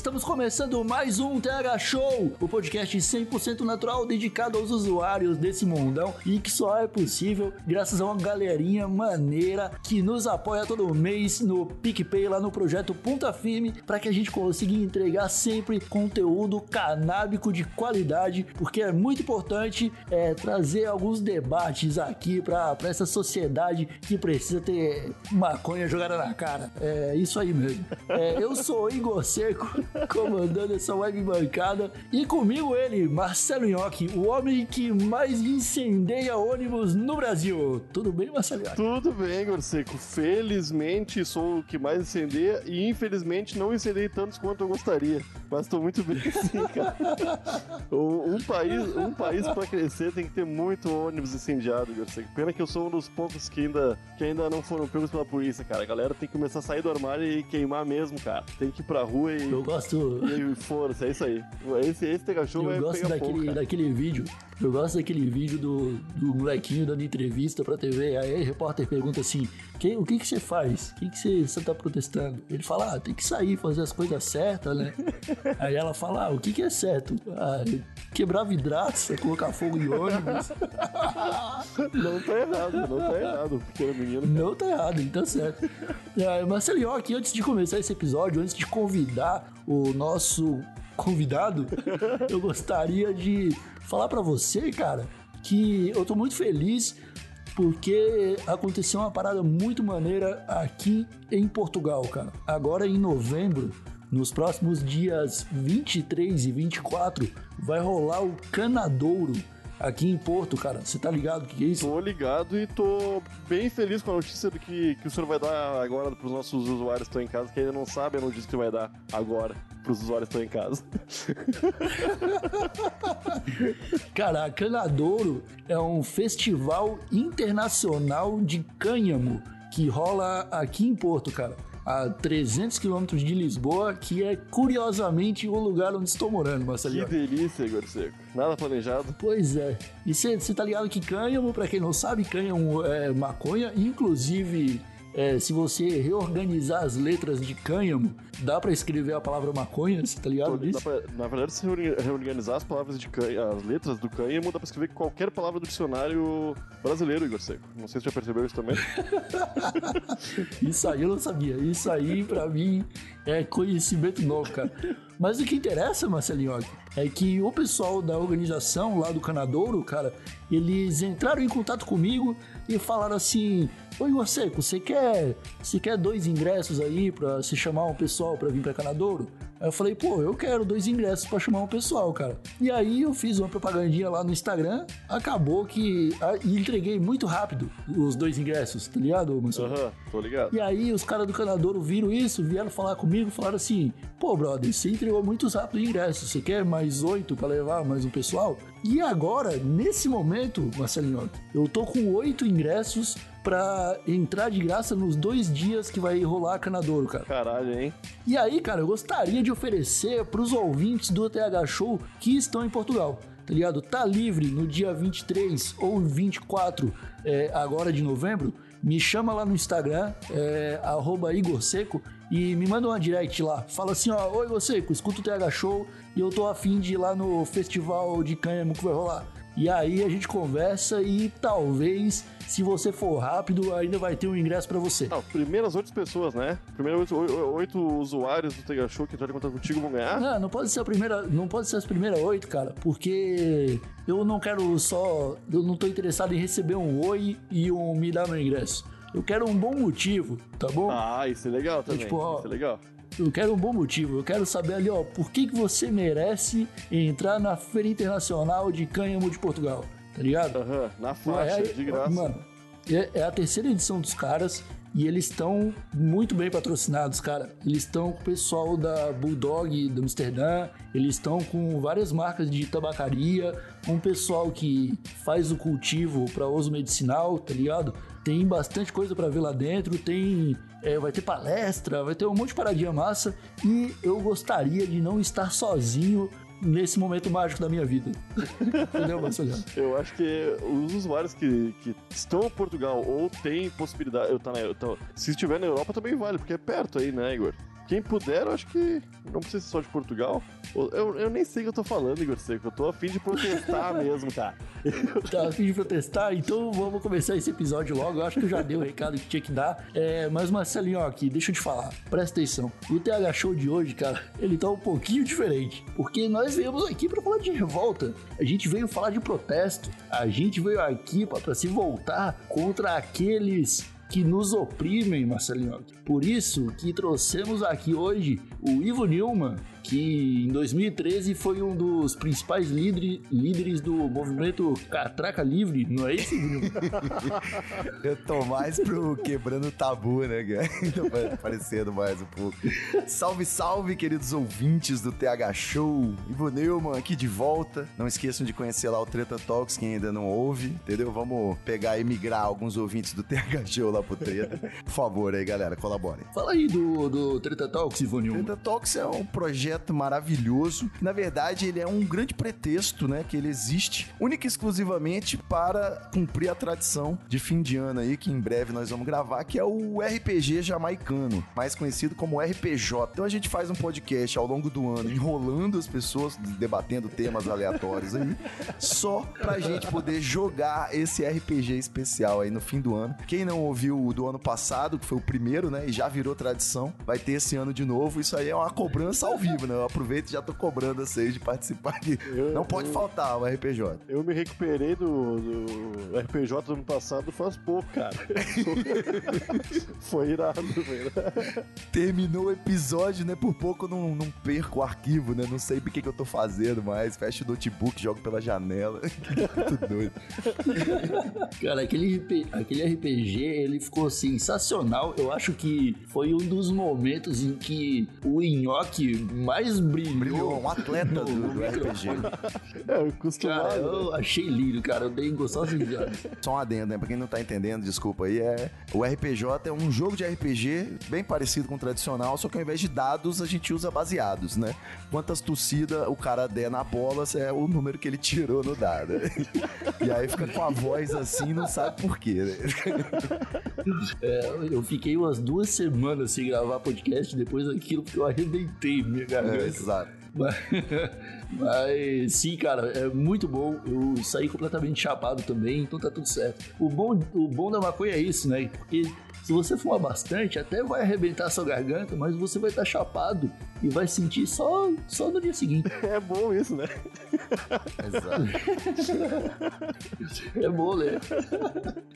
Estamos começando mais um TH Show, o podcast 100% natural dedicado aos usuários desse mundão e que só é possível graças a uma galerinha maneira que nos apoia todo mês no PicPay lá no projeto Ponta Firme para que a gente consiga entregar sempre conteúdo canábico de qualidade, porque é muito importante é, trazer alguns debates aqui para essa sociedade que precisa ter maconha jogada na cara. É isso aí mesmo. É, eu sou Igor Seco, comandando essa web bancada, e comigo ele, Marcelo Nhoque, o homem que mais incendeia ônibus no Brasil. Tudo bem, Marcelo Nhoque? Tudo bem, Gorseco. Felizmente sou o que mais incendeia e infelizmente não incendei tantos quanto eu gostaria. Mas tô muito bem sim, cara. Um, um país, um país para crescer tem que ter muito ônibus incendiado, Gorseco. Pena que eu sou um dos poucos que ainda, que ainda não foram pegos pela polícia, cara. A galera tem que começar a sair do armário e queimar mesmo, cara. Tem que ir pra rua e. Gosto. E força, é isso aí. Esse, esse Tega Show Eu gosto pegar daquele, cara. daquele vídeo. Eu gosto daquele vídeo do, do molequinho dando entrevista pra TV. Aí o repórter pergunta assim: "Que- o que, que você faz? O que, que você, você tá protestando? Ele fala: ah, tem que sair, fazer as coisas certas, né? Aí ela fala: ah, o que, que é certo? Ah, quebrar vidraça, colocar fogo em ônibus. Não tá errado, não tá errado. Pequeno menino. Não tá errado, então tá certo. É, Marcelinho, aqui antes de começar esse episódio, antes de convidar o nosso convidado, eu gostaria de falar pra você, cara, que eu tô muito feliz porque aconteceu uma parada muito maneira aqui em Portugal, cara. Agora em novembro, nos próximos dias 23 e 24, vai rolar o Canadouro aqui em Porto, cara. Você tá ligado o que é isso? Tô ligado e tô bem feliz com a notícia do que, que o senhor vai dar agora pros nossos usuários que estão em casa, que ainda não sabem a notícia que vai dar agora pros usuários que estão em casa. Cara, a Canadouro é um festival internacional de cânhamo que rola aqui em Porto, cara. A 300 quilômetros de Lisboa, que é curiosamente o lugar onde estou morando, Que Marcelinho. delícia, Igor Seco. Nada planejado. Pois é. E você tá ligado que cânhamo, pra quem não sabe, cânhamo é maconha. Inclusive, é, se você reorganizar as letras de cânhamo, dá pra escrever a palavra maconha, você tá ligado disso? pra- na verdade, se reorga- reorganizar as palavras de cânhamo, as letras do cânhamo, dá pra escrever qualquer palavra do dicionário brasileiro, Igor Seco. Não sei se você já percebeu isso também. Isso aí eu não sabia. Isso aí, pra mim, é conhecimento novo, cara. Mas o que interessa, Marcelinho, é que o pessoal da organização lá do Canadouro, cara, eles entraram em contato comigo e falaram assim: Oi, Seco, você quer, você quer dois ingressos aí pra você chamar um pessoal pra vir pra Canadouro? Aí eu falei, pô, eu quero dois ingressos pra chamar um pessoal, cara. E aí eu fiz uma propagandinha lá no Instagram, acabou que. E entreguei muito rápido os dois ingressos, tá ligado, Marcelo? Aham, tô ligado. E aí os caras do Canadouro viram isso, vieram falar comigo, falaram assim: pô, brother, você entregou muito rápido o ingresso, você quer mais oito pra levar mais um pessoal? E agora, nesse momento, Marcelinho, eu tô com oito ingressos pra entrar de graça nos dois dias que vai rolar Canadouro, cara. Caralho, hein? E aí, cara, eu gostaria de oferecer pros ouvintes do TH Show que estão em Portugal. Tá ligado? Tá livre no dia 23 ou 24 é, agora de novembro. Me chama lá no Instagram, é, arroba Igor Seco, e me manda uma direct lá. Fala assim, ó, oi Igor Seco, escuta o TH Show e eu tô afim de ir lá no festival de cânhamo que vai rolar. E aí a gente conversa e talvez, se você for rápido, ainda vai ter um ingresso pra você. Não, primeiras oito pessoas, né? Primeiros oito, usuários do Tega Show que entraram em contato contigo vão ganhar. Não, não pode ser a primeira, não pode ser as primeiras oito, cara, porque eu não quero só, eu não tô interessado em receber um oi e um me dar meu ingresso. Eu quero um bom motivo, tá bom? Ah, isso é legal também. tipo, ó, isso é legal. Eu quero um bom motivo. Eu quero saber ali, ó, por que, que você merece entrar na Feira Internacional de Cânhamo de Portugal, tá ligado? Aham, na faixa, Aí, de graça. Mano, É, é a terceira edição dos caras. E eles estão muito bem patrocinados, cara. Eles estão com o pessoal da Bulldog do Amsterdã, eles estão com várias marcas de tabacaria, o pessoal que faz o cultivo para uso medicinal, tá ligado? Tem bastante coisa para ver lá dentro, tem é, vai ter palestra, vai ter um monte de paradinha massa e eu gostaria de não estar sozinho nesse momento mágico da minha vida. Entendeu, Marcelo? Eu acho que os usuários que, que estão em Portugal ou têm possibilidade. Eu tá na, eu tô, se estiver na Europa também vale, porque é perto aí, né, Igor? Quem puder, eu acho que não precisa ser só de Portugal. Eu, eu nem sei o que eu tô falando, Igor Seco. Eu tô afim de protestar mesmo, cara. Tá afim de protestar? Então vamos começar esse episódio logo. Eu acho que eu já dei o recado que tinha que dar. É, mas Marcelinho, ó, aqui, deixa eu te falar. Presta atenção. O TH Show de hoje, cara, ele tá um pouquinho diferente. Porque nós viemos aqui para falar de revolta. A gente veio falar de protesto. A gente veio aqui para se voltar contra aqueles que nos oprimem, Marcelinho. Por isso que trouxemos aqui hoje o Ivo Nilman, que em 2013 foi um dos principais líder, líderes do movimento Catraca Livre, não é isso, Nilman? Eu tô mais pro quebrando tabu, né, cara? Parecendo mais um pouco. Salve, salve, queridos ouvintes do TH Show. Ivo Neumann aqui de volta. Não esqueçam de conhecer lá o Treta Talks, quem ainda não ouve, entendeu? Vamos pegar e migrar alguns ouvintes do TH Show lá pro Treta. Por favor aí, galera, colaborem. Fala aí do, do Treta Talks, Ivo Nilman. Treta Talks é um projeto maravilhoso. Na verdade, ele é um grande pretexto, né? Que ele existe única e exclusivamente para cumprir a tradição de fim de ano aí, que em breve nós vamos gravar, que é o RPG jamaicano, mais conhecido como RPJ. Então a gente faz um podcast ao longo do ano, enrolando as pessoas, debatendo temas aleatórios aí, só pra gente poder jogar esse RPG especial aí no fim do ano. Quem não ouviu o do ano passado, que foi o primeiro, né? E já virou tradição, vai ter esse ano de novo. Isso aí é uma cobrança ao vivo, né? Eu aproveito e já tô cobrando vocês de participar aqui. Eu- não pode eu- faltar o RPJ. Eu me recuperei do, do RPG do ano passado faz pouco, cara. foi irado, irado. Terminou o episódio, né? Por pouco eu não, não perco o arquivo, né? Não sei o que, que eu tô fazendo mais. Fecho o notebook, jogo pela janela. Muito doido. Cara, aquele, RP aquele RPG, ele ficou sensacional. Eu acho que foi um dos momentos em que o Nhoque mais brilhou. Brilhou, um atleta do, do RPG. É, eu costumava. Cara, eu achei lindo, cara. Eu dei gostoso de Só um adendo, né? Pra quem não tá entendendo, desculpa aí, é... O RPJ é um jogo de RPG bem parecido com o tradicional, só que ao invés de dados, a gente usa baseados, né? Quantas tossidas o cara der na bola, é o número que ele tirou no dado. E aí fica com a voz assim, não sabe por quê, né? É, eu fiquei umas duas semanas sem gravar podcast depois daquilo, porque eu arrebentei minha É, garganta. exato. Mas, mas, sim, cara, é muito bom. Eu saí completamente chapado também, então tá tudo certo. O bom, o bom da maconha é isso, né? Porque se você fumar bastante, até vai arrebentar a sua garganta, mas você vai estar chapado e vai sentir só, só no dia seguinte. É bom isso, né? É bom, né?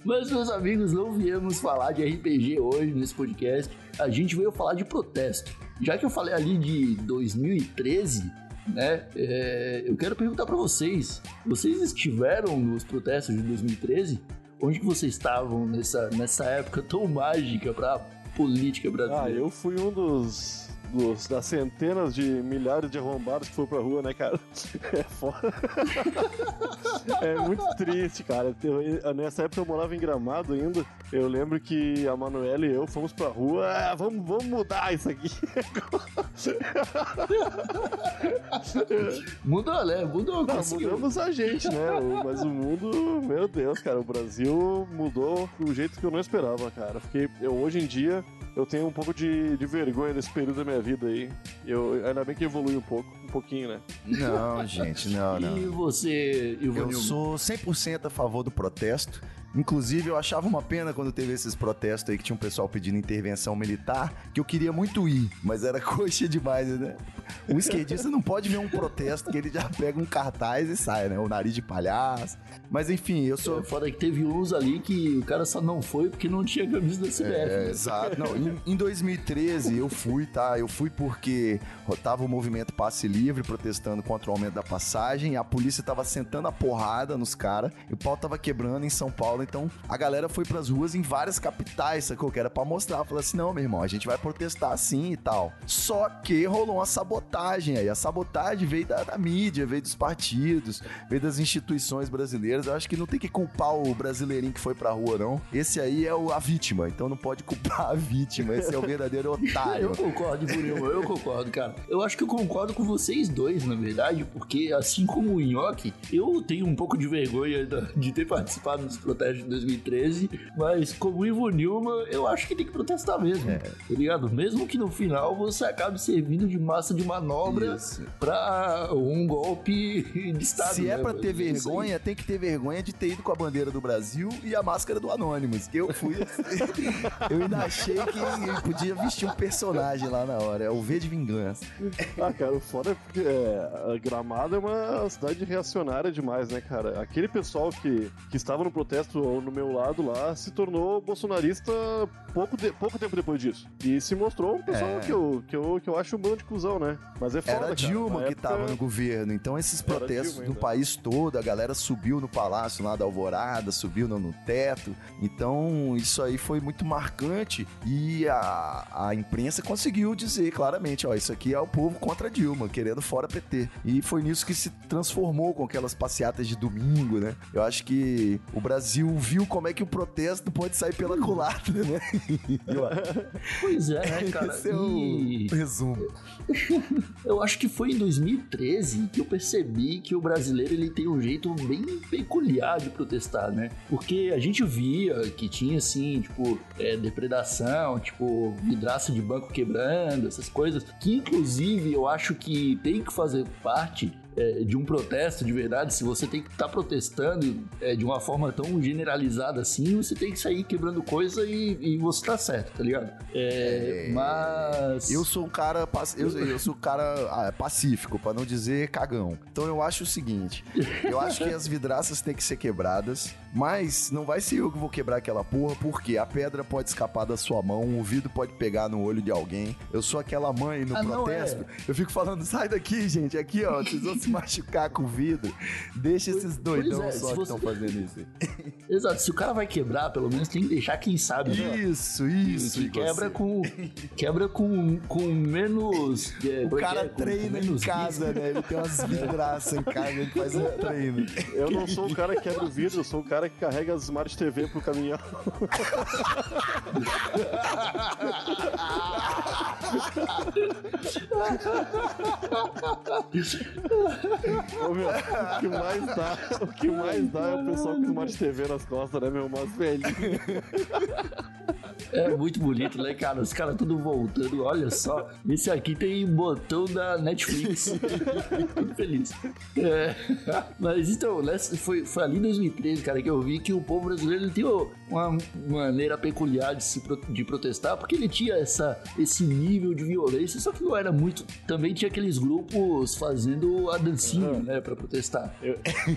Mas, meus amigos, não viemos falar de RPG hoje nesse podcast. A gente veio falar de protesto. Já que eu falei ali de 2013, né? é, eu quero perguntar pra vocês: vocês estiveram nos protestos de 2013? Onde que vocês estavam nessa, nessa época tão mágica pra política Ah, brasileira? eu fui um dos, dos- das centenas de milhares de arrombados que foi pra rua, né, cara? É foda. é muito triste, cara. Eu- nessa época eu morava em Gramado ainda. Eu lembro que a Manuela e eu fomos pra rua. "Ah, vamos, vamos mudar isso aqui. Mudou, né? Mudou, Não, conseguiu. mudamos a gente, né? Mas o mundo, meu Deus, cara, o Brasil mudou do jeito que eu não esperava, cara. Fiquei, eu, hoje em dia, eu tenho um pouco de, de vergonha nesse período da minha vida aí. Eu, ainda bem que evolui um pouco, um pouquinho, né? Não, gente, não, não. E você, Eu Ivanildo? sou 100% a favor do protesto. Inclusive, eu achava uma pena quando teve esses protestos aí que tinha um pessoal pedindo intervenção militar, que eu queria muito ir, mas era coxa demais, né? Um esquerdista não pode ver um protesto que ele já pega um cartaz e sai, né? O nariz de palhaço. Mas enfim, eu É sou. foda que teve uns ali que o cara só não foi porque não tinha camisa da CBF. É, né? exato. Não, em, em 2013 eu fui, tá? Eu fui porque tava o movimento Passe Livre protestando contra o aumento da passagem, e a polícia tava sentando a porrada nos caras, e o pau tava quebrando em São Paulo Então a galera foi pras ruas em várias capitais, sacou? Que era pra mostrar. Falou assim: não, meu irmão, a gente vai protestar assim e tal. Só que rolou uma sabotagem aí. A sabotagem veio da, da mídia, veio dos partidos, veio das instituições brasileiras. Eu acho que não tem que culpar o brasileirinho que foi pra rua, não. Esse aí é o, a vítima, então não pode culpar a vítima. Esse é o verdadeiro otário. Eu concordo, Murilo, eu concordo, cara. Eu acho que eu concordo com vocês dois, na verdade, porque assim como o Nhoque, eu tenho um pouco de vergonha de ter participado dos protestos de 2013, mas como o Ivo Nilma, eu acho que tem que protestar mesmo, é. tá ligado? Mesmo que no final você acabe servindo de massa de manobra Isso. pra um golpe de Estado. Se é né? é pra ter vergonha, tem que ter vergonha de ter ido com a bandeira do Brasil e a máscara do Anonymous, que eu fui... eu ainda achei que podia vestir um personagem lá na hora, é o V de Vingança. Ah, cara, o foda é porque é, Gramado é uma cidade reacionária demais, né, cara? Aquele pessoal que, que estava no protesto no meu lado lá se tornou bolsonarista pouco, de, pouco tempo depois disso. E se mostrou um pessoal é. que, eu, que, eu, que eu acho um bando de cuzão, né? Mas é foda, Era cara. Dilma que época... tava no governo, então esses protestos no país todo, a galera subiu no palácio lá da Alvorada, subiu no, no teto. Então isso aí foi muito marcante e a, a imprensa conseguiu dizer claramente, ó, isso aqui é o povo contra Dilma, querendo fora PT. E foi nisso que se transformou com aquelas passeatas de domingo, né? Eu acho que o Brasil viu como é que o protesto pode sair pela culatra, né? pois é, né, cara? Esse é o e... resumo. eu acho que foi em 2013 que eu percebi que o brasileiro ele tem um jeito bem peculiar de protestar, né? Porque a gente via que tinha, assim, tipo, é, depredação, tipo, vidraça de banco quebrando, essas coisas, que inclusive eu acho que tem que fazer parte é, de um protesto de verdade, se você tem que estar tá protestando é, de uma forma tão generalizada assim, você tem que sair quebrando coisa e, e você tá certo, tá ligado? É, é mas. Eu sou um cara. Eu, eu sou um cara ah, pacífico, para não dizer cagão. Então eu acho o seguinte: eu acho que as vidraças têm que ser quebradas, mas não vai ser eu que vou quebrar aquela porra, porque a pedra pode escapar da sua mão, o vidro pode pegar no olho de alguém. Eu sou aquela mãe no ah, protesto. É. Eu fico falando, sai daqui, gente, aqui, ó, vocês vão se machucar com o vidro. Deixa esses doidão é, só que estão você... fazendo isso. Exato, se o cara vai quebrar, pelo menos tem que deixar quem sabe. Né? Isso, isso. Que quebra com quebra com, com menos. É, o é cara é? treina em casa, né? Ele tem umas vidraças em casa, ele faz um treino. Eu não sou o cara que quebra o vidro, eu sou o cara que carrega as Smart TV pro caminhão. Ô, meu, o que mais dá, o que mais dá é o pessoal com Smart TV nas costas, né, meu? Umas velhinhas. É muito bonito, né, cara? Os caras tudo voltando. Olha só, esse aqui tem botão da Netflix. Muito feliz. É, mas então, foi, foi ali em 2013, cara, que eu vi que o povo brasileiro tem uma maneira peculiar de, se, de protestar, porque ele tinha essa, esse nível de violência, só que não era muito. Também tinha aqueles grupos fazendo a dancinha, uhum. né, pra protestar.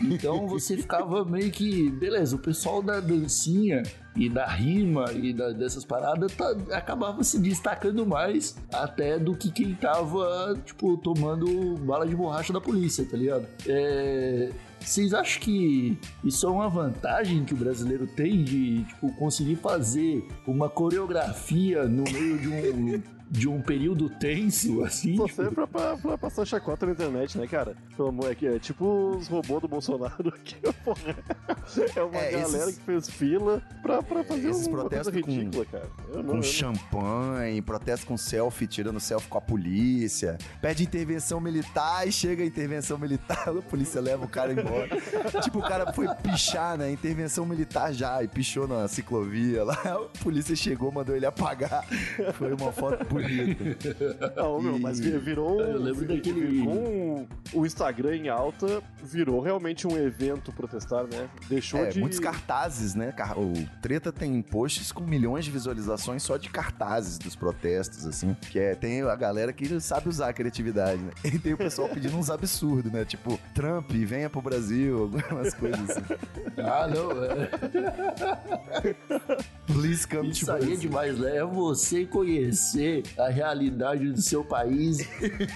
Então você ficava meio que, beleza, o pessoal da dancinha e da rima e da, dessas paradas tá, acabava se destacando mais até do que quem tava, tipo, tomando bala de borracha da polícia, tá ligado? É, vocês acham que isso é uma vantagem que o brasileiro tem de tipo, conseguir fazer uma coreografia no meio de um de um período tenso, assim. Você tipo... é pra, pra, pra, passar chacota na internet, né, cara? Pelo amor, é, é tipo os robôs do Bolsonaro aqui, porra. É uma é, galera esses... que fez fila pra, pra fazer esses um, protestos uma coisa ridícula, com, cara. Eu com não, champanhe, protesto com selfie, tirando selfie com a polícia, pede intervenção militar e chega a intervenção militar, a polícia leva o cara embora. tipo, o cara foi pichar, né? Intervenção militar já, e pichou na ciclovia lá. A polícia chegou, mandou ele apagar. Foi uma foto bonito. Não, meu, mas virou. Eu lembro daquele. Com o Instagram em alta, virou realmente um evento protestar, né? Deixou é, de. Muitos cartazes, né? O Treta tem posts com milhões de visualizações só de cartazes dos protestos, assim. Que é, tem a galera que sabe usar a criatividade, né? E tem o pessoal pedindo uns absurdos, né? Tipo, Trump, venha pro Brasil, algumas coisas assim. Ah, não. É. Please come Isso to aí é Brasil. demais, né? É você conhecer a realidade do seu país,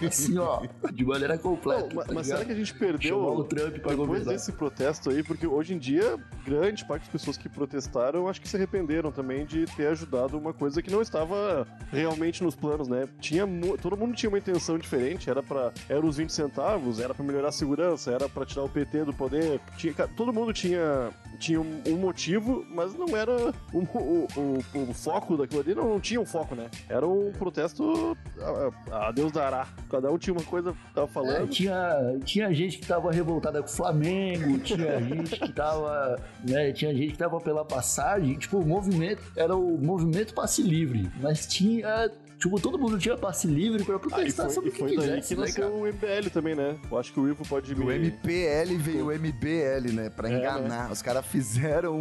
assim, ó, de maneira completa. Não, mas, tá mas ligado? será que a gente perdeu Chamar o Trump pra depois governar. desse protesto aí? Porque hoje em dia, grande parte das pessoas que protestaram acho que se arrependeram também de ter ajudado uma coisa que não estava realmente nos planos, né? Tinha todo mundo tinha uma intenção diferente, era para era os 20 centavos, era pra melhorar a segurança, era pra tirar o PT do poder. Tinha, todo mundo tinha tinha um, um motivo, mas não era o, o, o- o foco daquilo ali, não, não tinha um foco, né? Era um protesto a, a Deus dará. Cada um tinha uma coisa que tava É, falando. tinha, tinha gente que tava revoltada com o Flamengo, tinha gente que tava. Né, tinha gente que tava pela passagem. Tipo, o movimento era o movimento passe livre. Mas tinha. Tipo, todo mundo tinha passe livre pra Ah, e protestar foi, sobre o que foi daí quisesse, que né, nasceu o MBL também, né? Eu acho que o Ivo pode me... MPL veio o MBL, né? Pra É, enganar. Os caras fizeram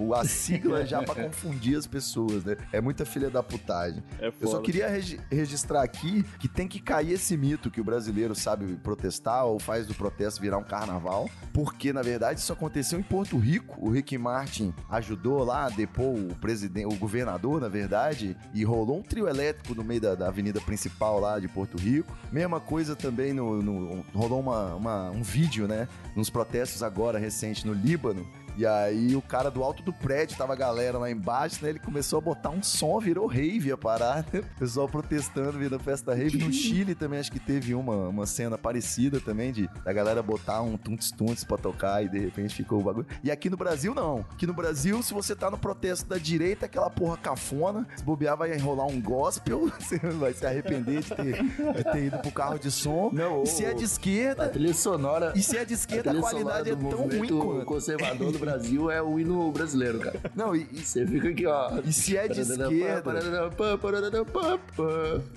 o- a sigla já pra confundir as pessoas, né? É muita filha da putagem. É Eu só foda. queria regi- registrar aqui que tem que cair esse mito que o brasileiro sabe protestar ou faz do protesto virar um carnaval, porque na verdade isso aconteceu em Porto Rico. O Rick Martin ajudou lá a depor o presidente, o governador, na verdade, e rolou um trio elétrico no meio da, da avenida principal lá de Porto Rico. Mesma coisa também no, no- rolou uma, uma- um vídeo, né, nos protestos agora recente no Líbano. E aí o cara do alto do prédio, tava a galera lá embaixo, né? Ele começou a botar um som, virou rave a parada. O pessoal protestando, virando festa rave. No Chile também acho que teve uma, uma cena parecida também, de da galera botar um tuntes-tuntes pra tocar e de repente ficou o bagulho. E aqui no Brasil, não. Aqui no Brasil, se você tá no protesto da direita, aquela porra cafona, se bobear vai enrolar um gospel, você vai se arrepender de ter, de ter ido pro carro de som. Não, e se é de A esquerda, trilha sonora. e se é de esquerda, a trilha qualidade é tão ruim quanto. conservador do Brasil é o hino brasileiro, cara. Não, e, Você fica aqui, ó. E se é de esquerda?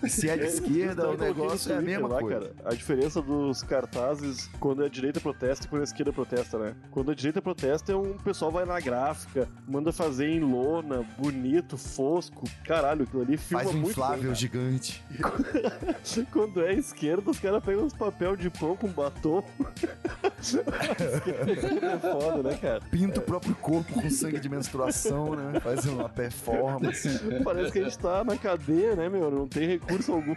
Se é de esquerda, o negócio é a mesma lá, coisa. Cara, a diferença dos cartazes quando a direita protesta e quando a esquerda protesta, né? Quando a direita protesta, é um pessoal vai na gráfica, manda fazer em lona, bonito, fosco. Caralho, aquilo ali filma Faz um muito inflável bem, gigante. Quando é esquerda, os caras pegam uns papel de pão com batom. é foda, né, cara? Pinta o próprio corpo com sangue de menstruação, né? Faz uma performance. Parece que a gente tá na cadeia, né, meu? Não tem recurso algum.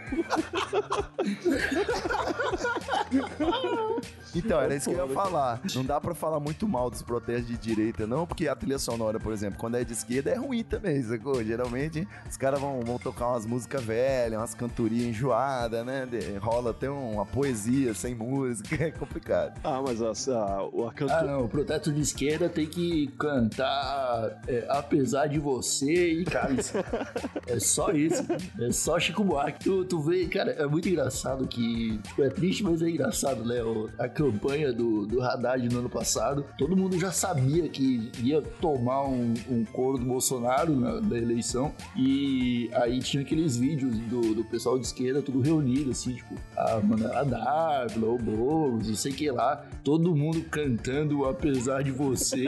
Então, era isso que eu ia falar. Não dá pra falar muito mal dos protestos de direita, não, porque a trilha sonora, por exemplo, quando é de esquerda é ruim também, sacou? Geralmente os caras vão, vão tocar umas músicas velhas, umas cantorias enjoadas, né? De- rola até uma poesia sem música, é complicado. Ah, mas a, a, a Ah, não, o protesto de esquerda tem que cantar é, apesar de você e isso- é só isso, é só Chico Buarque. Tu, tu vê, cara, é muito engraçado que, tipo, é triste, mas é engraçado, né? A campanha do, do Haddad no ano passado, todo mundo já sabia que ia tomar um, um coro do Bolsonaro na, na eleição e aí tinha aqueles vídeos do, do pessoal de esquerda tudo reunido, assim, tipo, a Manuela o Boulos, não sei o que lá, todo mundo cantando apesar de você.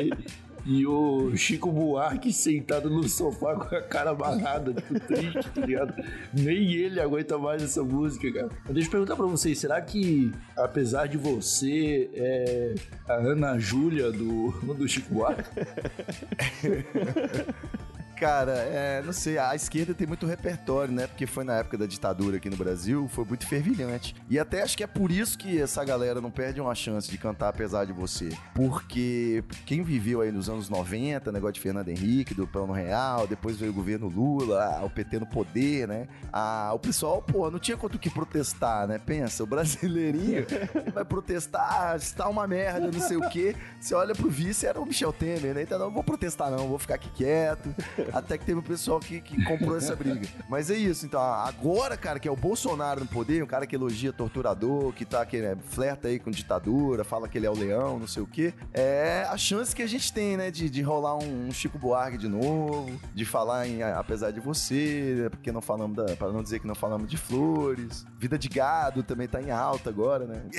E o Chico Buarque sentado no sofá com a cara amarrada, tipo, triste, tá ligado? Nem ele aguenta mais essa música, cara. Mas deixa eu perguntar pra vocês, será que, apesar de você, é a Ana Júlia do, do Chico Buarque? Cara, é, não sei, a esquerda tem muito repertório, né? Porque foi na época da ditadura aqui no Brasil, foi muito fervilhante. E até acho que é por isso que essa galera não perde uma chance de cantar apesar de você. Porque quem viveu aí nos anos 90, negócio de Fernando Henrique, do Plano Real, depois veio o governo Lula, ah, o PT no poder, né? Ah, o pessoal, pô, não tinha quanto que protestar, né? Pensa, o brasileirinho vai protestar, está uma merda, não sei o quê. Você olha pro vice, era o Michel Temer, né? Então não vou protestar não, vou ficar aqui quieto. Até que teve um pessoal que, que comprou essa briga. Mas é isso, então agora, cara, que é o Bolsonaro no poder, um cara que elogia torturador, que tá que né, flerta aí com ditadura, fala que ele é o leão, não sei o quê, é a chance que a gente tem, né, de, de rolar um, um Chico Buarque de novo, de falar em apesar de você, né, porque não falamos da, para não dizer que não falamos de flores. Vida de gado também tá em alta agora, né?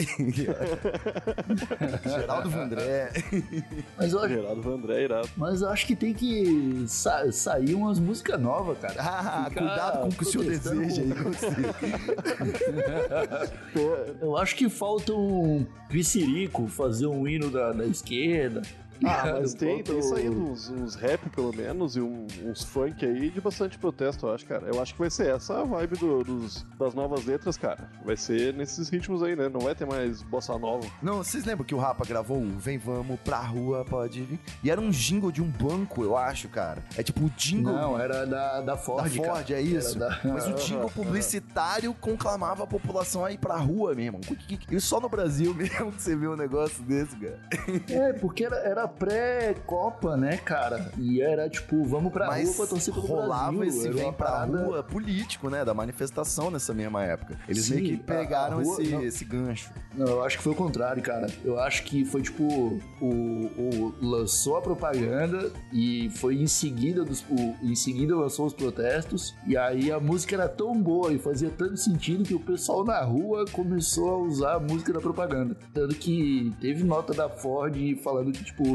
Geraldo Vandré. Mas eu acho, Geraldo Vandré, irado. mas eu acho que tem que sair umas músicas novas, cara. Ah, Ficar cuidado com o que o senhor deseja aí. Eu acho que falta um Piscirico fazer um hino da, da esquerda, Ah, mas tem, tem saído uns, uns rap, pelo menos, e um- uns funk aí de bastante protesto, eu acho, cara. Eu acho que vai ser essa a vibe do- dos, das novas letras, cara. Vai ser nesses ritmos aí, né? Não vai ter mais bossa nova. Não, vocês lembram que o Rapa gravou o Vem Vamos pra Rua, pode vir? E era um jingle de um banco, eu acho, cara. É tipo o jingle Não, era da, da da Ford, cara. Ford, é isso? Da- Mas o jingle publicitário conclamava a população a ir pra rua mesmo. E só no Brasil mesmo que você vê um negócio desse, cara. É, porque era, era pré-Copa, né, cara? E era tipo, vamos pra Mas rua pra torcer pelo rolava Brasil. esse Era vem pra parada- rua político, né? Da manifestação nessa mesma época. Eles Sim, meio que pegaram rua- esse, não. esse gancho. Não, eu acho que foi o contrário, cara. Eu acho que foi tipo, o, o lançou a propaganda e foi em seguida dos, o, em seguida lançou os protestos e aí a música era tão boa e fazia tanto sentido que o pessoal na rua começou a usar a música da propaganda. Tanto que teve nota da Ford falando que tipo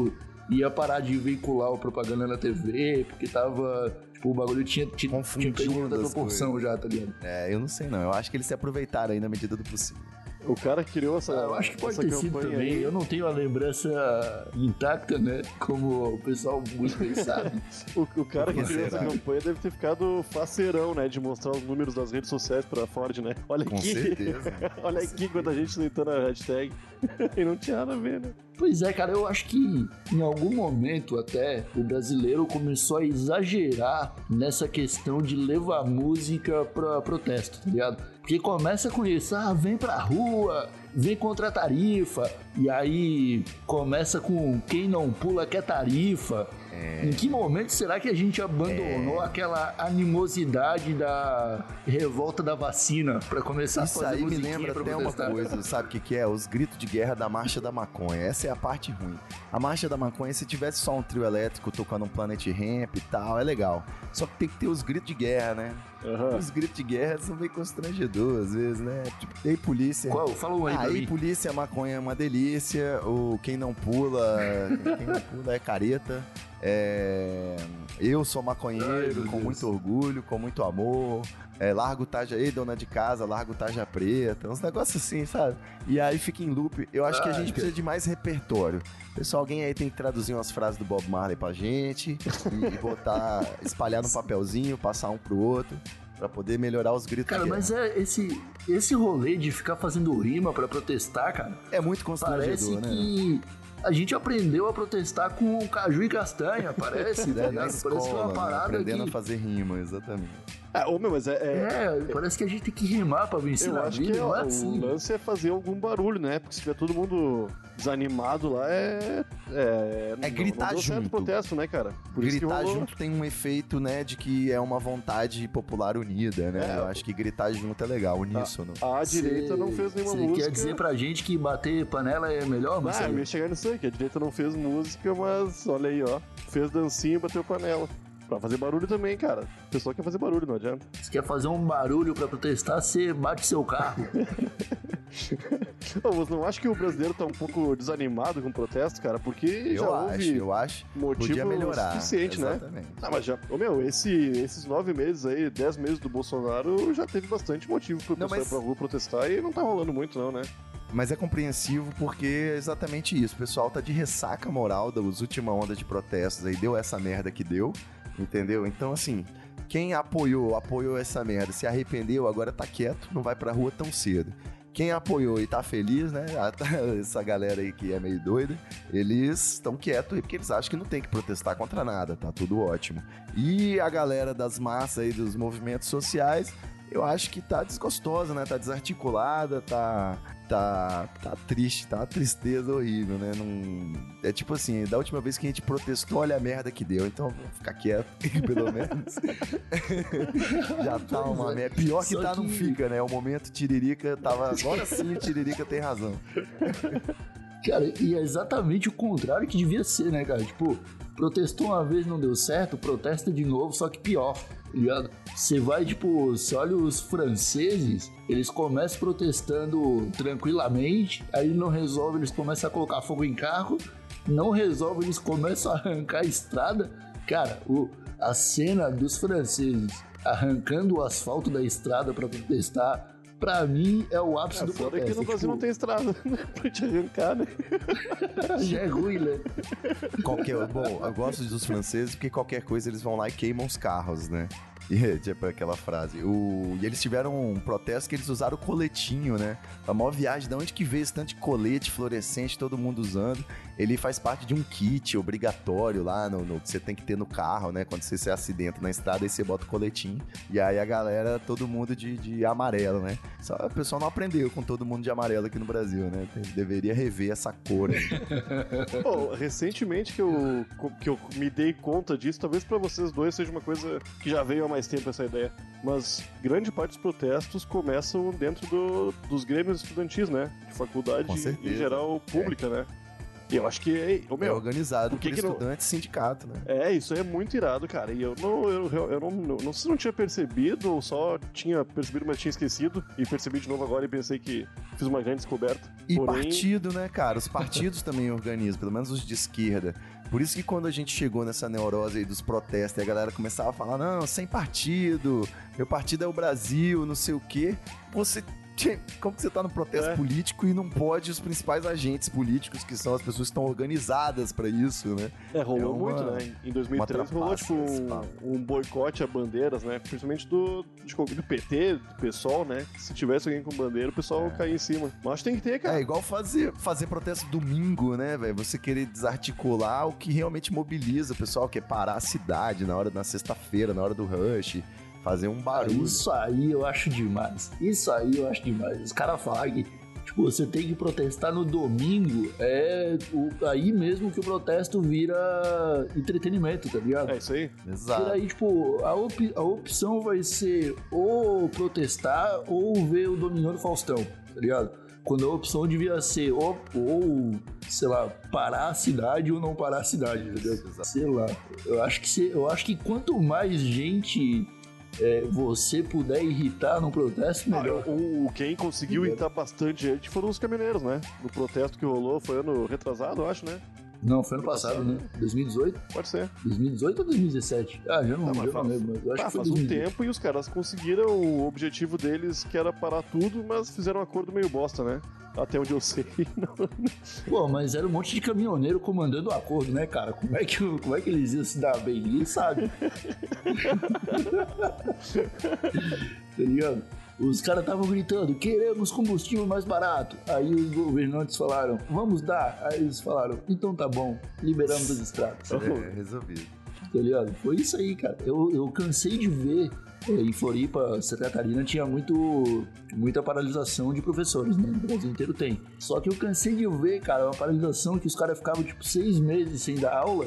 ia parar de veicular a propaganda na TV porque tava tipo o bagulho tinha tinha, tinha Confundindo outra as proporção já, tá ligado? É, eu não sei não. Eu acho que eles se aproveitaram aí na medida do possível. O cara que criou essa. Ah, eu acho que pode ter sido campanha também. aí. Eu não tenho a lembrança intacta, né? Como o pessoal muito bem sabe. O, o cara que criou essa campanha deve ter ficado faceirão, né? De mostrar os números das redes sociais pra Ford, né? Olha Com aqui. certeza. Olha aqui quanta gente tentando a hashtag. e não tinha nada a ver, né? Pois é, cara, eu acho que em algum momento até o brasileiro começou a exagerar nessa questão de levar música pra protesto, tá ligado? Porque começa com isso, ah, vem pra rua, vem contra a tarifa, e aí começa com quem não pula quer tarifa. Em que momento será que a gente abandonou aquela animosidade da revolta da vacina pra começar Isso a fazer aí me lembra até uma coisa, sabe o que, que é? Os gritos de guerra da Marcha da Maconha. Essa é a parte ruim. A Marcha da Maconha, se tivesse só um trio elétrico tocando um Planet Ramp e tal, é legal. Só que tem que ter os gritos de guerra, né? Aham. Os gritos de guerra são meio constrangedores às vezes, né? Tipo, ei, polícia. Qual? Fala um aí pra Aí, mim. polícia, maconha é uma delícia. O quem não pula, quem não pula é careta. É, eu sou Ai, maconheiro, meu com Deus. muito orgulho, com muito amor. É, largo Taja aí, dona de casa, largo Taja preta, uns negócios assim, sabe? E aí fica em loop. Eu acho que a Ai, gente precisa de mais repertório. Pessoal, alguém aí tem que traduzir umas frases do Bob Marley pra gente e botar, espalhar no papelzinho, passar um pro outro, pra poder melhorar os gritos. Cara, mas guerra. é esse, esse rolê de ficar fazendo rima pra protestar, cara, é muito parece constrangedor, né? que a gente aprendeu a protestar com caju e castanha, parece, né? É, na Parece escola, uma né? parada aprendendo que... a fazer rima, exatamente. Ah, ô, meu, mas é. é- É, parece que a gente tem que rimar pra vencer Eu na acho vida, que não é assim. o lance é fazer algum barulho, né? Porque se tiver todo mundo desanimado lá, é. É, não- gritar não certo junto. protesto, né, cara? Por isso que gritar rolou- junto tem um efeito, né, de que é uma vontade popular unida, né? É, Eu acho que gritar junto é legal, uníssono. A direita não fez nenhuma Você música. quer dizer pra gente que bater panela é melhor, Ah, Marcelo? eu ia chegar nisso aí, que a direita não fez música, mas olha aí, ó. Fez dancinha e bateu panela. Pra fazer barulho também, cara. O pessoal quer fazer barulho, não adianta. Você quer fazer um barulho pra protestar, você bate seu carro. Ô, você não acha que o brasileiro tá um pouco desanimado com o protesto, cara? Porque já Eu acho, houve eu acho. motivo Podia melhorar. suficiente, né? Exatamente. Ah, mas já. Ô, meu, esse, esses nove meses aí, dez meses do Bolsonaro, já teve bastante motivo pro Não, pessoal ir pra rua protestar e não tá rolando muito, não, né? Mas é compreensivo porque é exatamente isso. O pessoal tá de ressaca moral das últimas ondas de protestos aí, deu essa merda que deu, entendeu? Então, assim, quem apoiou, apoiou essa merda, se arrependeu, agora tá quieto, não vai pra rua tão cedo. Quem apoiou e tá feliz, né? Essa galera aí que é meio doida, eles estão quietos aí porque eles acham que não tem que protestar contra nada, tá tudo ótimo. E a galera das massas aí, dos movimentos sociais, eu acho que tá desgostosa, né? Tá desarticulada, tá tá, tá triste, tá uma tristeza horrível, né? Não, é tipo assim, da última vez que a gente protestou, olha a merda que deu. Então vamos ficar quieto, pelo menos. Já tá uma é. merda. Pior que tá, não fica, né? O momento Tiririca tava. Agora sim o Tiririca tem razão. Cara, e é exatamente o contrário que devia ser, né, cara? Tipo, protestou uma vez, não deu certo, protesta de novo, só que pior, ligado? Você vai, tipo, você olha os franceses, eles começam protestando tranquilamente, aí não resolve, eles começam a colocar fogo em carro, não resolve, eles começam a arrancar a estrada. Cara, o, a cena dos franceses arrancando o asfalto da estrada pra protestar pra mim, é o ápice É, do foda protesto. que no Brasil tipo, não tem estrada né? pra te arrancar, né? Já é ruim, né? Qualquer, bom, eu gosto dos franceses porque qualquer coisa eles vão lá e queimam os carros, né? E, tipo aquela frase. O, e eles tiveram um protesto que eles usaram o coletinho, né? A maior viagem, de onde que veio esse tanto de colete fluorescente, todo mundo usando. Ele faz parte de um kit obrigatório lá no, no- que você tem que ter no carro, né? Quando você se acidenta na estrada, aí você bota o coletinho. E aí a galera, todo mundo de, de amarelo, né? Só o pessoal não aprendeu com todo mundo de amarelo aqui no Brasil, né? Tem- Deveria rever essa cor recentemente que eu, que eu me dei conta disso, talvez pra vocês dois seja uma coisa que já veio há mais tempo essa ideia, mas grande parte dos protestos começam dentro do- dos grêmios estudantis, né? De faculdade em geral pública, né? E eu acho que é, ô, É meu, organizado por que por que não- estudante e sindicato, né? É, isso aí é muito irado, cara. E eu não, eu, eu, eu não, não, não sei se não tinha percebido ou só tinha percebido, mas tinha esquecido. E percebi de novo agora e pensei que fiz uma grande descoberta. E Porém, partido, né, cara? Os partidos também organizam, pelo menos os de esquerda. Por isso que quando a gente chegou nessa neurose aí dos protestos e a galera começava a falar, não, sem partido, meu partido é o Brasil, não sei o quê. Você. Como que você tá no protesto É. político e não pode os principais agentes políticos, que são as pessoas que estão organizadas pra isso, né? É, rolou É uma- muito, né? Em 2013 rolou, tipo, um, um boicote a bandeiras, né? Principalmente do, do PT, do PSOL, né? Se tivesse alguém com bandeira, o pessoal caía em cima. Mas acho que tem que ter, cara. É igual fazer, fazer protesto domingo, né, velho? Você querer desarticular o que realmente mobiliza o pessoal, que é parar a cidade na hora na sexta-feira, na hora do rush, fazer um barulho. Isso aí eu acho demais. Isso aí eu acho demais. Os caras falam que tipo, você tem que protestar no domingo, é o- aí mesmo que o protesto vira entretenimento, tá ligado? É isso aí. Porque Exato. daí, tipo, a, op- a opção vai ser ou protestar ou ver o Domingão do Faustão, tá ligado? Quando a opção devia ser ou, ou, sei lá, parar a cidade ou não parar a cidade, ligado? Sei lá. Eu acho que, se- eu acho que quanto mais gente é, você puder irritar num protesto, Ah, melhor. o, o- quem conseguiu irritar bastante gente foram os caminhoneiros, né? No protesto que rolou, foi ano retrasado, eu acho, né? Não, foi ano passado, né? 2018? Pode ser. 2018 ou 2017? Ah, já não, Não, mas já não faz- lembro, mas eu acho Ah, que foi faz um 2018. tempo e os caras conseguiram o objetivo deles, que era parar tudo, mas fizeram um acordo meio bosta, né? Até onde eu sei. Não, Pô, mas era um monte de caminhoneiro comandando o acordo, né, cara? Como é que, como é que eles iam se dar bem? Ninguém sabe. tá ligado? Os caras estavam gritando, queremos combustível mais barato. Aí os governantes falaram, vamos dar. Aí eles falaram, então tá bom, liberamos as estradas. É, resolvido. tá ligado? Foi isso aí, cara. Eu, eu cansei de ver é, em Floripa, Santa Catarina, tinha muito, muita paralisação de professores, né? No Brasil inteiro tem. Só que eu cansei de ver, cara, uma paralisação que os caras ficavam, tipo, seis meses sem dar aula,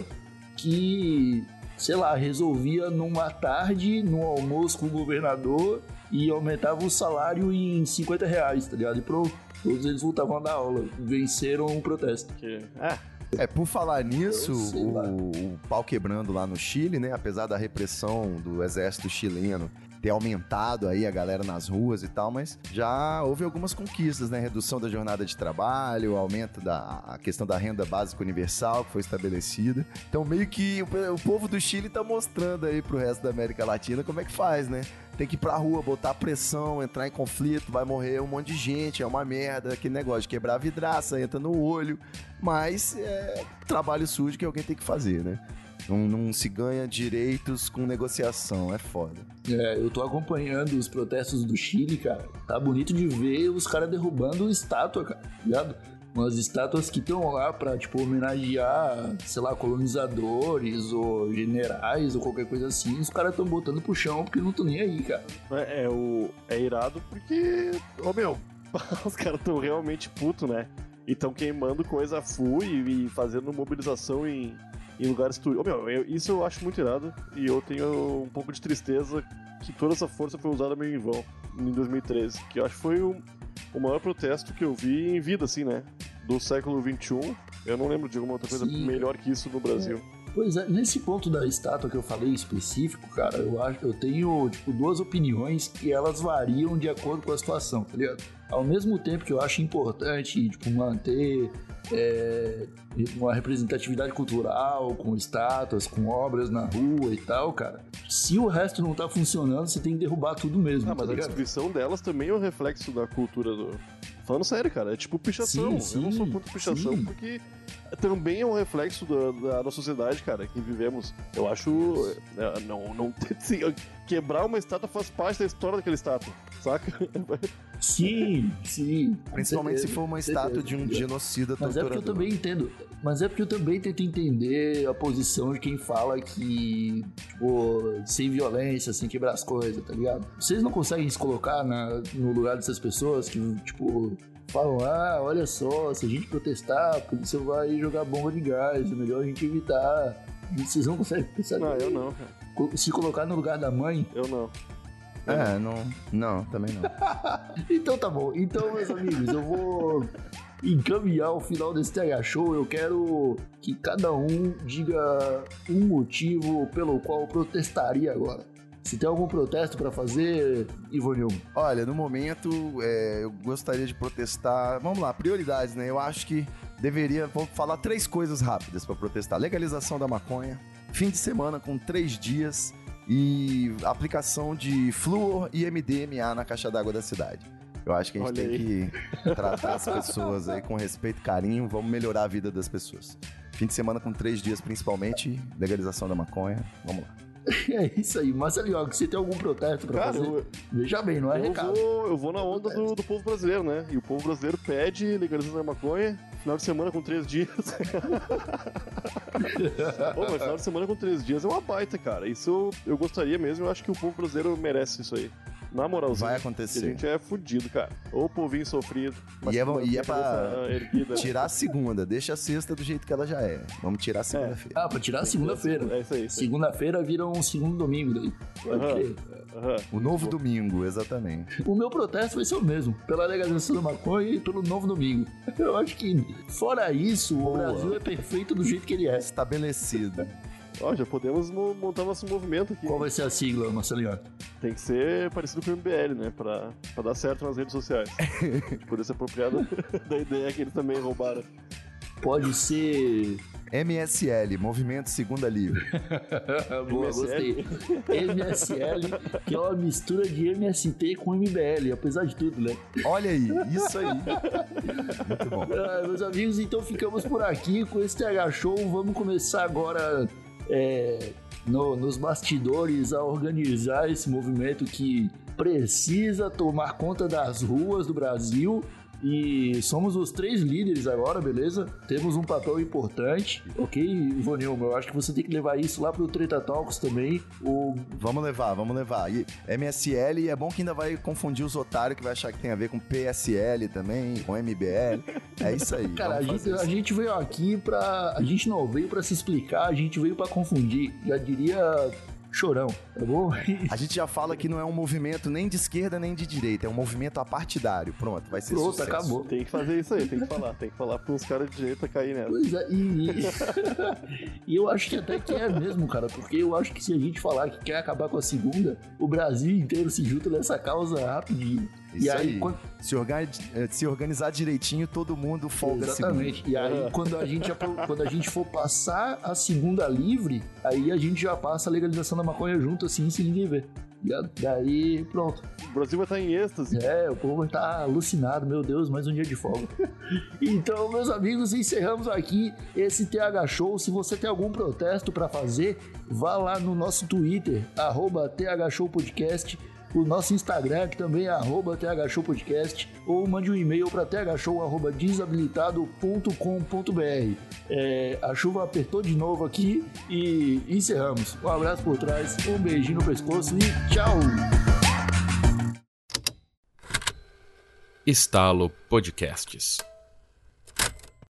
que, sei lá, resolvia numa tarde, num almoço com o governador e aumentava o salário em 50 reais, tá ligado? E pronto. Todos eles voltavam a dar aula. Venceram o protesto. que... Ah, É, por falar nisso, o, o pau quebrando lá no Chile, né? Apesar da repressão do exército chileno ter aumentado aí a galera nas ruas e tal, mas já houve algumas conquistas, né? Redução da jornada de trabalho, aumento da a questão da renda básica universal que foi estabelecida. Então, meio que o, o povo do Chile tá mostrando aí pro resto da América Latina como é que faz, né? Tem que ir pra rua, botar pressão, entrar em conflito, vai morrer um monte de gente, é uma merda, aquele negócio de quebrar a vidraça, entra no olho, mas é trabalho sujo que alguém tem que fazer, né? Não, não se ganha direitos com negociação, é foda. É, eu tô acompanhando os protestos do Chile, cara. Tá bonito de ver os caras derrubando estátua, cara, tá ligado? Umas estátuas que estão lá pra, tipo, homenagear, sei lá, colonizadores ou generais ou qualquer coisa assim. Os caras estão botando pro chão porque não estão nem aí, cara. É, é o, é irado porque, ô meu, os caras estão realmente putos, né? E estão queimando coisa full e, e fazendo mobilização em, em lugares turísticos. Ô meu, eu- isso eu acho muito irado e eu tenho um pouco de tristeza que toda essa força foi usada meio em vão em 2013, que eu acho que foi o, o maior protesto que eu vi em vida, assim, né? Do século XXI. Eu não lembro de alguma outra coisa Sim. melhor que isso no Brasil. Pois é, nesse ponto da estátua que eu falei específico, cara, eu acho eu tenho tipo duas opiniões que elas variam de acordo com a situação, tá ligado? Ao mesmo tempo que eu acho importante tipo manter é, uma representatividade cultural, com estátuas, com obras na rua e tal, cara. Se o resto não tá funcionando, você tem que derrubar tudo mesmo. Ah, mas tá a ligado? destruição delas também é um reflexo da cultura do. Falando sério, cara, é tipo pichação. Sim, eu não sou sim, contra pichação sim. porque também é um reflexo da, da nossa sociedade, cara, que vivemos. Eu acho. é, não, não assim, quebrar uma estátua faz parte da história daquela estátua, saca? Sim, sim. Principalmente se for uma estátua de um genocida Mas é porque eu também entendo. Mas é porque eu também tento entender a posição de quem fala que, tipo, sem violência, sem quebrar as coisas, tá ligado? Vocês não conseguem se colocar na- no lugar dessas pessoas que, tipo, falam, ah, olha só, se a gente protestar, a polícia vai jogar bomba de gás, é melhor a gente evitar. Vocês não conseguem pensar Não, eu não, cara. Se colocar no lugar da mãe? Eu não. É, não, não, também não. Então tá bom. Então, meus amigos, eu vou encaminhar o final desse TH Show. Eu quero que cada um diga um motivo pelo qual protestaria agora. Se tem algum protesto pra fazer, Ivonil. Olha, no momento, é, eu gostaria de protestar. Vamos lá, prioridades, né? Eu acho que deveria. Vou falar três coisas rápidas pra protestar: legalização da maconha, fim de semana com três dias e aplicação de flúor e MDMA na caixa d'água da cidade. Eu acho que a gente Olha tem que tratar as pessoas aí com respeito e carinho. Vamos melhorar a vida das pessoas. Fim de semana com três dias, principalmente, legalização da maconha. Vamos lá. É isso aí. Marcelo, você tem algum protesto pra Cara, fazer? eu, Veja bem, não é eu, recado. vou, eu vou na onda do, do povo brasileiro, né? E o povo brasileiro pede legalização da maconha, final de semana com três dias. Pô, mas final de semana com três dias é uma baita, cara. Isso eu, gostaria mesmo, eu acho que o povo brasileiro merece isso aí. Na moralzinha. Vai que A acontecer. gente é fudido, cara. Ô povinho sofrido. mas E é, e é pra cabeça erguida. tirar a segunda, deixa a sexta do jeito que ela já é. Vamos tirar a segunda-feira. Ah, pra tirar a segunda-feira. É isso aí. isso aí. Segunda-feira vira um segundo domingo daí. Pode Aham. crer. Aham. O novo domingo, exatamente. O meu protesto vai ser o mesmo, pela legalização da maconha e pelo novo domingo. Eu acho que, fora isso, o Brasil é perfeito do jeito que ele é. Estabelecido. Ó, já podemos mo- montar nosso movimento aqui. Qual vai ser a sigla, Marcelinho? Tem que ser parecido com o MBL, né? Pra, pra dar certo nas redes sociais. Poder se apropriar da, da ideia que eles também roubaram. Pode ser. MSL, Movimento Segunda Livre. Boa, MSL. gostei. MSL, que é uma mistura de MST com MBL, apesar de tudo, né? Olha aí, isso aí. Muito bom. Ah, meus amigos, então ficamos por aqui com esse TH Show. Vamos começar agora é, no- nos bastidores a organizar esse movimento que precisa tomar conta das ruas do Brasil. E somos os três líderes agora, beleza? Temos um papel importante, ok, Ivonilma? Eu acho que você tem que levar isso lá pro Treta Talks também. O Vamos levar, vamos levar. E MSL, e é bom que ainda vai confundir os otários que vai achar que tem a ver com PSL também, com MBL. É isso aí. Cara, a gente, a gente veio aqui pra. A gente não veio pra se explicar, a gente veio pra confundir. Já diria chorão, tá bom? A gente já fala que não é um movimento nem de esquerda nem de direita, é um movimento apartidário. Pronto, vai ser Pronto, sucesso. acabou. Tem que fazer isso aí, tem que falar. Tem que falar para uns caras de direita cair nessa. Pois é, e, e eu acho que até que é mesmo, cara, porque eu acho que se a gente falar que quer acabar com a segunda, o Brasil inteiro se junta nessa causa rapidinho. Isso e aí, aí. quando- Se, orga- eh, se organizar direitinho, todo mundo folga. Exatamente. E aí, quando a, gente, quando a gente for passar a segunda livre, aí a gente já passa a legalização da maconha junto, assim, sem ninguém ver. Daí, pronto. O Brasil vai estar em êxtase. É, o povo vai estar alucinado, meu Deus, mais um dia de folga. então, meus amigos, encerramos aqui esse TH Show. Se você tem algum protesto para fazer, vá lá no nosso Twitter, arroba TH Show Podcast, o nosso Instagram, que também é arroba TH Show Podcast, ou mande um e-mail para thshow.desabilitado.com.br. É, a chuva apertou de novo aqui e encerramos. Um abraço por trás, um beijinho no pescoço e tchau! Estalo Podcasts.